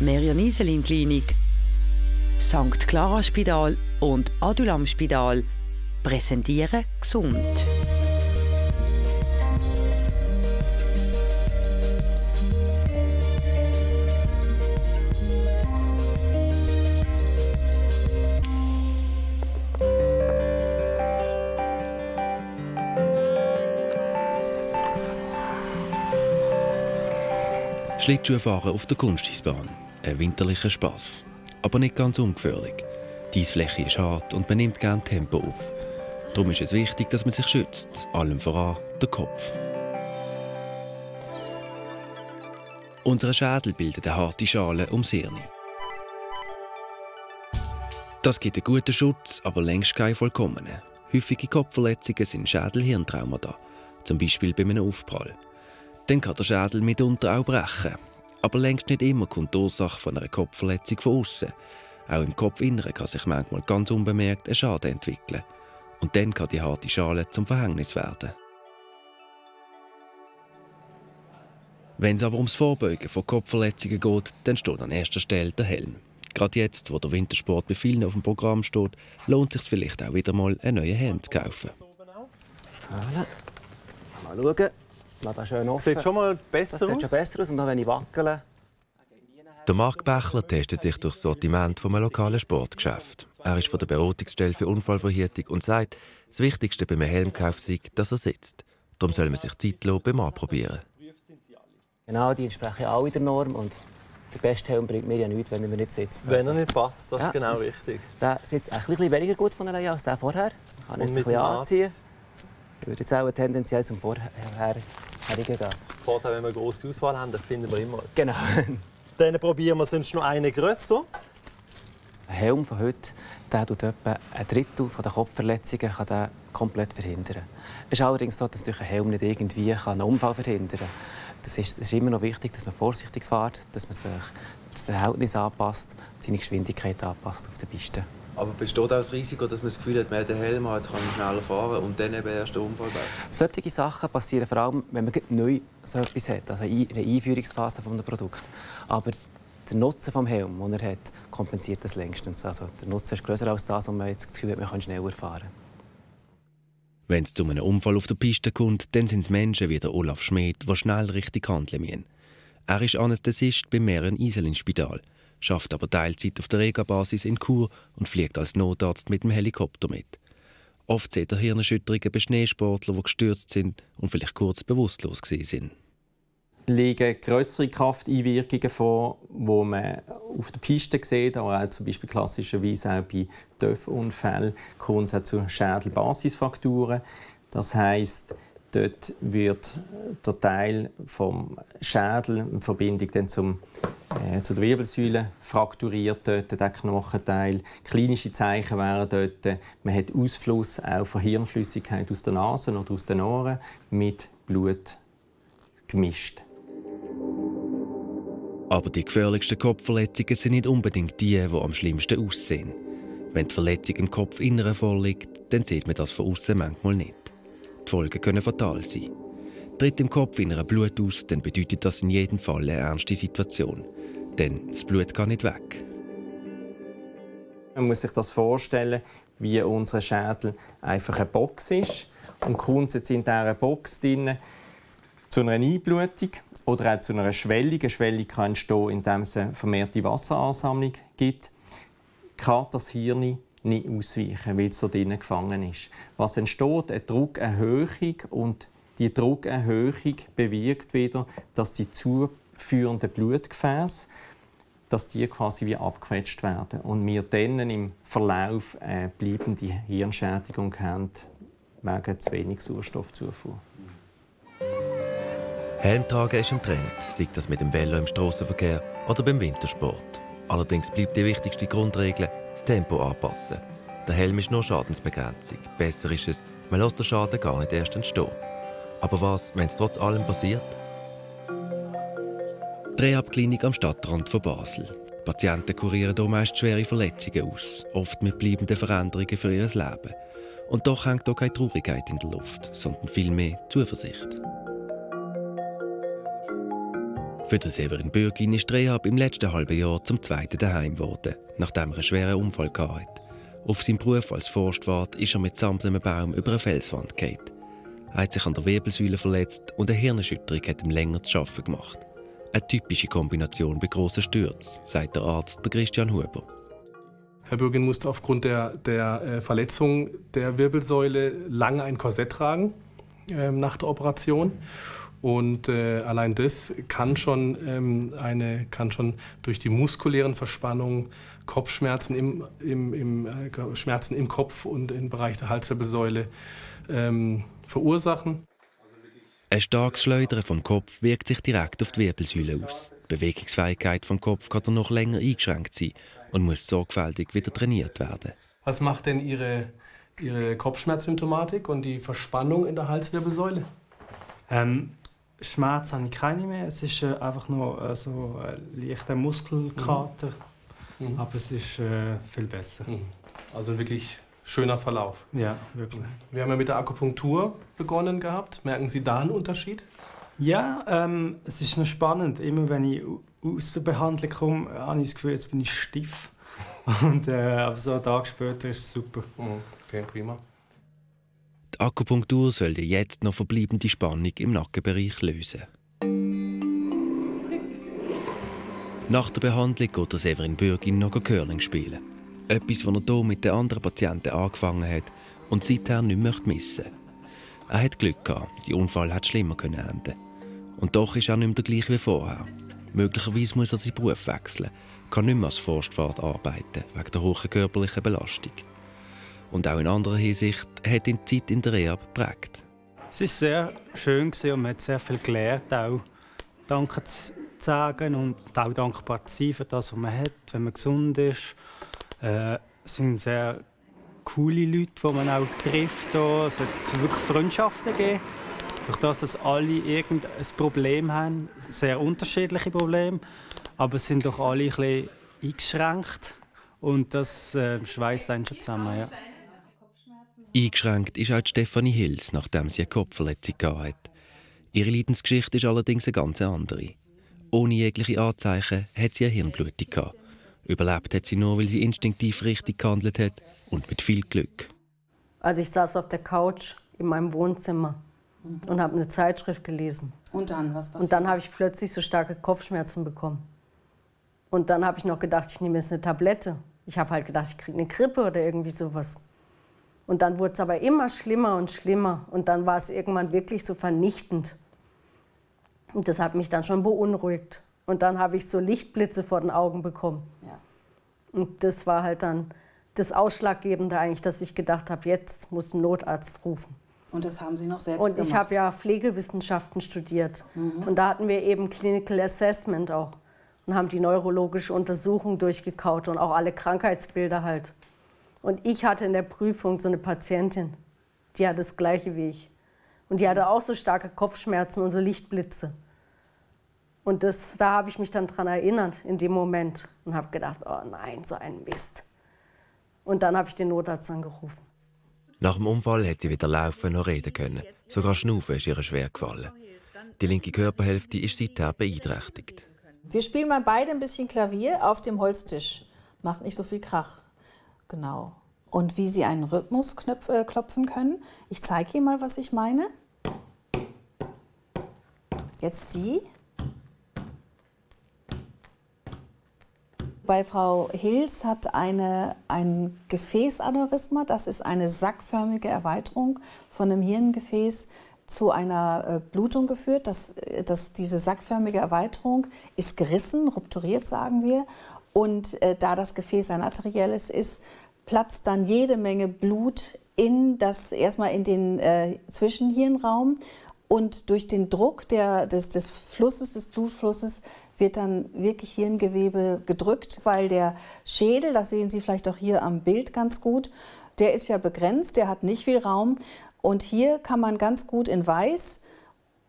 Merian Iselin Klinik, St. Clara Spital und Adulam Spital präsentieren gesund. Schlittschuhfahren auf der Kunstschießbahn. Ein winterlicher Spaß. Aber nicht ganz ungefährlich. Die Eisfläche ist hart und man nimmt gerne Tempo auf. Darum ist es wichtig, dass man sich schützt. Allem voran der Kopf. Unser Schädel bildet eine harte Schale ums Hirn. Das gibt einen guten Schutz, aber längst keinen vollkommenen. Häufige Kopfverletzungen sind Schädel-Hirntraumata, zum Beispiel bei einem Aufprall. Dann kann der Schädel mitunter auch brechen. Aber längst nicht immer kommt die Ursache von einer Kopfverletzung von außen. Auch im Kopfinneren kann sich manchmal ganz unbemerkt ein Schaden entwickeln. Und dann kann die harte Schale zum Verhängnis werden. Wenn es aber ums Vorbeugen von Kopfverletzungen geht, dann steht an erster Stelle der Helm. Gerade jetzt, wo der Wintersport bei vielen auf dem Programm steht, lohnt es sich vielleicht auch wieder mal einen neuen Helm zu kaufen. Mal schauen. Lass das schön offen. Sieht schon mal besser das sieht aus. schon besser aus. Und dann, wenn ich wackele, Der Marc Bächler testet sich durch das Sortiment vom lokalen Sportgeschäft. Er ist von der Beratungsstelle für Unfallverhütung und sagt, das Wichtigste beim Helmkauf sei, dass er sitzt. Darum soll man sich Zeit lassen beim Anprobieren. genau, die entsprechen alle der Norm. Und der beste Helm bringt mir ja nichts, wenn er mir nicht sitzt. Wenn er nicht passt, das Ja, ist genau das- richtig. Der sitzt ein bisschen weniger gut von alleine als der vorher. Kann ich Und jetzt ein bisschen anziehen. Ich würde jetzt auch tendenziell zum Vorherherigen gehen. Vorteil, wenn wir eine grosse Auswahl haben, das finden wir immer. Genau. Dann probieren wir sonst noch einen grösser. Ein Helm von heute der tut etwa ein Drittel der Kopfverletzungen kann der komplett verhindern. Es ist allerdings so, dass durch einen Helm nicht irgendwie einen Unfall verhindern kann. Das ist, es ist immer noch wichtig, dass man vorsichtig fährt, dass man sich das Verhältnis anpasst, seine Geschwindigkeit anpasst auf der Piste. Aber besteht auch das Risiko, dass man das Gefühl hat, man hat den Helm jetzt kann man schneller fahren und dann eben erst der Unfall wäre? Solche Sachen passieren vor allem, wenn man neu so etwas hat, also in einer Einführungsphase von einem Produkt. Aber der Nutzen des Helms, den er hat, kompensiert das längstens. Also der Nutzen ist größer als das, was man jetzt das Gefühl hat, man kann schneller fahren. Wenn es zu einem Unfall auf der Piste kommt, dann sind es Menschen wie der Olaf Schmid, die schnell richtig handeln müssen. Er ist Anästhesist beim Meren Iselin Spital, schafft aber Teilzeit auf der Rega-Basis in Chur und fliegt als Notarzt mit dem Helikopter mit. Oft sieht er Hirnerschütterungen bei Schneesportlern, die gestürzt sind und vielleicht kurz bewusstlos sind. liegen größere Krafteinwirkungen vor, wo man auf der Piste sieht, aber auch zum Beispiel klassischerweise auch bei Dörfunfällen kommt es zu Schädelbasisfrakturen. Das heißt, dort wird der Teil vom Schädel in Verbindung dann zum, äh, zu der Wirbelsäule frakturiert, dort der Knochenteil. Klinische Zeichen wären dort, man hat Ausfluss auch von Hirnflüssigkeit aus der Nase oder aus den Ohren mit Blut gemischt. Aber die gefährlichsten Kopfverletzungen sind nicht unbedingt die, die am schlimmsten aussehen. Wenn die Verletzung im Kopfinneren vorliegt, dann sieht man das von außen manchmal nicht. Die Folgen können fatal sein. Tritt im Kopfinneren Blut aus, dann bedeutet das in jedem Fall eine ernste Situation. Denn das Blut kann nicht weg. Man muss sich das vorstellen, wie unser Schädel einfach eine Box ist. Und kommt jetzt in dieser Box drin zu einer Einblutung oder auch zu einer Schwellung. Eine Schwellung kann entstehen, indem es eine vermehrte Wasseransammlung gibt. Kann das Hirn nicht ausweichen, weil es so drinnen gefangen ist. Was entsteht? Eine Druckerhöhung und die Druckerhöhung bewirkt wieder, dass die zuführenden Blutgefäße dass die quasi wie abgequetscht werden und wir dann im Verlauf eine bleibende Hirnschädigung haben wegen zu wenig Sauerstoffzufuhr. Helm tragen ist ein Trend, sei das mit dem Velo im Strassenverkehr oder beim Wintersport. Allerdings bleibt die wichtigste Grundregel, das Tempo anpassen. Der Helm ist nur Schadensbegrenzung. Besser ist es, man lässt den Schaden gar nicht erst entstehen. Aber was, wenn es trotz allem passiert? Die Rehab-Klinik am Stadtrand von Basel. Die Patienten kurieren hier meist schwere Verletzungen aus, oft mit bleibenden Veränderungen für ihr Leben. Und doch hängt hier keine Traurigkeit in der Luft, sondern vielmehr Zuversicht. Für den Severin Bürgin ist Rehab im letzten halben Jahr zum zweiten daheim geworden, nachdem er einen schweren Unfall hatte. Auf seinem Beruf als Forstwart ist er mit samt einem Baum über eine Felswand gefallen. Er hat sich an der Wirbelsäule verletzt und eine Hirnerschütterung hat ihm länger zu arbeiten gemacht. Eine typische Kombination bei grossen Stürzen, sagt der Arzt Christian Huber. Herr Bürgin musste aufgrund der, der äh, Verletzung der Wirbelsäule lange ein Korsett tragen äh, nach der Operation. Und äh, allein das kann schon, ähm, eine, kann schon durch die muskulären Verspannungen Kopfschmerzen im, im, im äh, Schmerzen im Kopf und im Bereich der Halswirbelsäule ähm, verursachen. Ein starkes Schleudern vom Kopf wirkt sich direkt auf die Wirbelsäule aus. Die Bewegungsfähigkeit vom Kopf kann dann noch länger eingeschränkt sein und muss sorgfältig wieder trainiert werden. Was macht denn Ihre, Ihre Kopfschmerzsymptomatik und die Verspannung in der Halswirbelsäule? Ähm, Schmerz habe ich keine mehr. Es ist äh, einfach nur äh, so ein leichter Muskelkater. Mhm. Aber es ist äh, viel besser. Mhm. Also wirklich schöner Verlauf. Ja, wirklich. Wir haben ja mit der Akupunktur begonnen gehabt. Merken Sie da einen Unterschied? Ja, ähm, es ist noch spannend. Immer wenn ich aus der Behandlung komme, habe ich das Gefühl, jetzt bin ich stiff. Und äh, aber so einen Tag später ist es super. Mhm. Okay, prima. Die Akupunktur soll die jetzt noch verbleibende Spannung im Nackenbereich lösen. Nach der Behandlung geht der Severin Bürgin noch Curling spielen. Etwas, was er hier mit den anderen Patienten angefangen hat und seither nicht mehr missen. Er hat Glück gehabt, die Unfall hat schlimmer enden Und doch ist er nicht mehr der gleiche wie vorher. Möglicherweise muss er seinen Beruf wechseln, kann nicht mehr als Forstwart arbeiten, wegen der hohen körperlichen Belastung. Und auch in anderer Hinsicht hat ihn die Zeit in der Rehab geprägt. Es war sehr schön und man hat sehr viel gelernt, auch Danke zu sagen und auch dankbar zu sein für das, was man hat, wenn man gesund ist. Äh, es sind sehr coole Leute, die man auch trifft. Es hat wirklich Freundschaften gegeben. Durch das, dass alle irgendein Problem haben, sehr unterschiedliche Probleme, aber sind doch alle ein bisschen eingeschränkt und das äh, schweißt einen schon zusammen. Ja. Eingeschränkt ist auch Stefanie Hills, nachdem sie eine Kopfverletzung hatte. Ihre Leidensgeschichte ist allerdings eine ganz andere. Ohne jegliche Anzeichen hat sie eine Hirnblutung gehabt. Überlebt hat sie nur, weil sie instinktiv richtig gehandelt hat und mit viel Glück. Also ich saß auf der Couch in meinem Wohnzimmer mhm. und habe eine Zeitschrift gelesen. Und dann, was passiert? Und dann habe ich plötzlich so starke Kopfschmerzen bekommen. Und dann habe ich noch gedacht, ich nehme jetzt eine Tablette. Ich habe halt gedacht, ich kriege eine Grippe oder irgendwie sowas. Und dann wurde es aber immer schlimmer und schlimmer. Und dann war es irgendwann wirklich so vernichtend. Und das hat mich dann schon beunruhigt. Und dann habe ich so Lichtblitze vor den Augen bekommen. Ja. Und das war halt dann das Ausschlaggebende eigentlich, dass ich gedacht habe, jetzt muss ein Notarzt rufen. Und das haben Sie noch selbst Und gemacht? ich habe ja Pflegewissenschaften studiert. Mhm. Und da hatten wir eben Clinical Assessment auch. Und haben die neurologische Untersuchung durchgekaut und auch alle Krankheitsbilder halt. Und ich hatte in der Prüfung so eine Patientin, die hat das Gleiche wie ich. Und die hatte auch so starke Kopfschmerzen und so Lichtblitze. Und das, da habe ich mich dann dran erinnert in dem Moment und habe gedacht, oh nein, so ein Mist. Und dann habe ich den Notarzt angerufen. Nach dem Unfall hat sie weder laufen noch reden können. Sogar Schnaufen ist ihr schwer gefallen. Die linke Körperhälfte ist seither beeinträchtigt. Wir spielen mal beide ein bisschen Klavier auf dem Holztisch. Macht nicht so viel Krach. Genau. Und wie Sie einen Rhythmus knöpf, äh, klopfen können. Ich zeige Ihnen mal, was ich meine. Jetzt Sie. Bei Frau Hills hat eine, ein Gefäßaneurysma, das ist eine sackförmige Erweiterung von einem Hirngefäß, zu einer äh, Blutung geführt. Das, äh, das, diese sackförmige Erweiterung ist gerissen, rupturiert, sagen wir. Und äh, da das Gefäß ein arterielles ist, platzt dann jede Menge Blut in das erstmal in den äh, Zwischenhirnraum und durch den Druck der, des, des Flusses, des Blutflusses wird dann wirklich Hirngewebe gedrückt, weil der Schädel, das sehen Sie vielleicht auch hier am Bild ganz gut, der ist ja begrenzt, der hat nicht viel Raum. Und hier kann man ganz gut in Weiß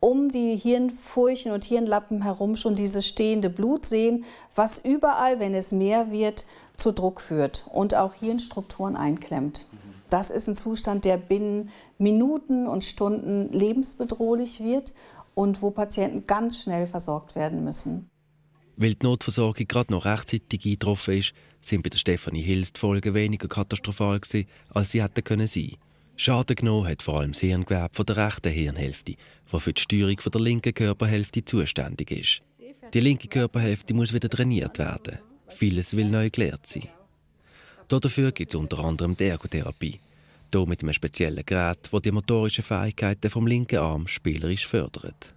um die Hirnfurchen und Hirnlappen herum schon dieses stehende Blut sehen, was überall, wenn es mehr wird, zu Druck führt und auch Hirnstrukturen einklemmt. Das ist ein Zustand, der binnen Minuten und Stunden lebensbedrohlich wird und wo Patienten ganz schnell versorgt werden müssen. Weil die Notversorgung gerade noch rechtzeitig eingetroffen ist, sind bei der Stefanie Hills die Folgen weniger katastrophal gewesen, als sie hätten können sein. Schaden genommen hat vor allem das Hirngewebe von der rechten Hirnhälfte, die für die Steuerung von der linken Körperhälfte zuständig ist. Die linke Körperhälfte muss wieder trainiert werden. Vieles will neu gelehrt sein. Dafür gibt es unter anderem die Ergotherapie. Hier mit einem speziellen Gerät, das die motorischen Fähigkeiten vom linken Arm spielerisch fördert.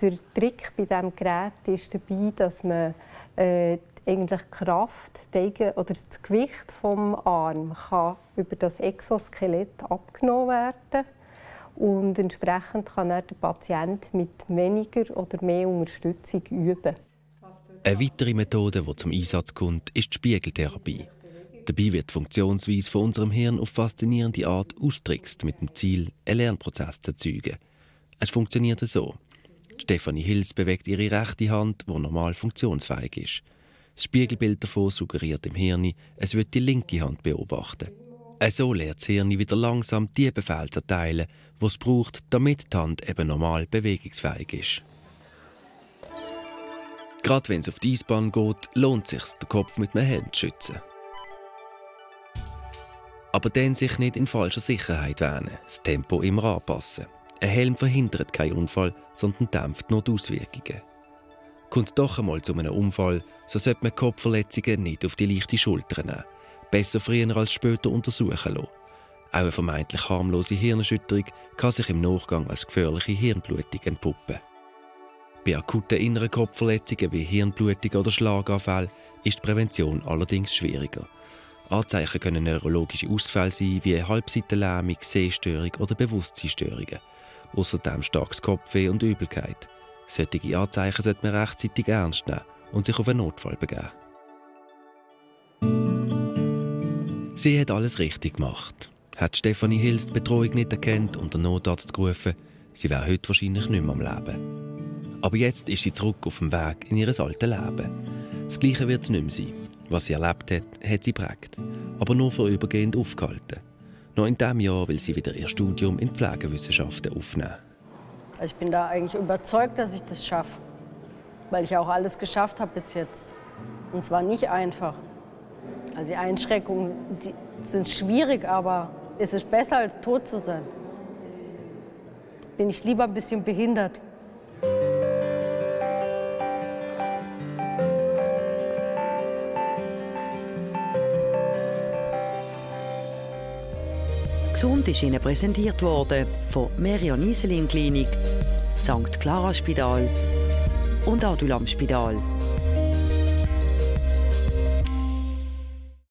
Der Trick bei diesem Gerät ist dabei, dass man äh, eigentlich die Kraft oder das Gewicht vom Arm kann über das Exoskelett abgenommen werden und entsprechend kann der Patient mit weniger oder mehr Unterstützung üben. Eine weitere Methode, die zum Einsatz kommt, ist die Spiegeltherapie. Dabei wird die Funktionsweise von unserem Hirn auf faszinierende Art austrickst, mit dem Ziel, einen Lernprozess zu erzeugen. Es funktioniert so. Stefanie Hills bewegt ihre rechte Hand, die normal funktionsfähig ist. Das Spiegelbild davon suggeriert dem Hirn, es wird die linke Hand beobachten. So lernt das Hirn wieder langsam die Befehle zu erteilen, die es braucht, damit die Hand eben normal bewegungsfähig ist. Gerade wenn es auf die Eisbahn geht, lohnt es sich, den Kopf mit einem Helm zu schützen. Aber dann sich nicht in falscher Sicherheit wähnen, das Tempo immer anpassen. Ein Helm verhindert keinen Unfall, sondern dämpft nur die Auswirkungen. Kommt doch einmal zu einem Unfall, so sollte man Kopfverletzungen nicht auf die leichte Schulter nehmen. Besser früher als später untersuchen lassen. Auch eine vermeintlich harmlose Hirnerschütterung kann sich im Nachgang als gefährliche Hirnblutung entpuppen. Bei akuten inneren Kopfverletzungen wie Hirnblutung oder Schlaganfall ist die Prävention allerdings schwieriger. Anzeichen können neurologische Ausfälle sein, wie Halbseitenlähmung, Sehstörung oder Bewusstseinsstörungen. Außerdem starkes Kopfweh und Übelkeit. Solche Anzeichen sollte man rechtzeitig ernst nehmen und sich auf einen Notfall begeben. Sie hat alles richtig gemacht. Hat Stefanie Hills die Betreuung nicht erkannt und den Notarzt gerufen, sie wäre heute wahrscheinlich nicht mehr am Leben. Aber jetzt ist sie zurück auf dem Weg in ihr altes Leben. Das Gleiche wird es nicht mehr sein. Was sie erlebt hat, hat sie prägt. Aber nur vorübergehend aufgehalten. Noch in diesem Jahr will sie wieder ihr Studium in Pflegewissenschaften aufnehmen. Ich bin da eigentlich überzeugt, dass ich das schaffe. Weil ich auch alles geschafft habe bis jetzt. Und es war nicht einfach. Also die Einschränkungen die sind schwierig, aber es ist besser als tot zu sein. Bin ich lieber ein bisschen behindert. Gesund ist Ihnen präsentiert worden von Merion Iselin Klinik, St. Clara Spital und Adulam Spital.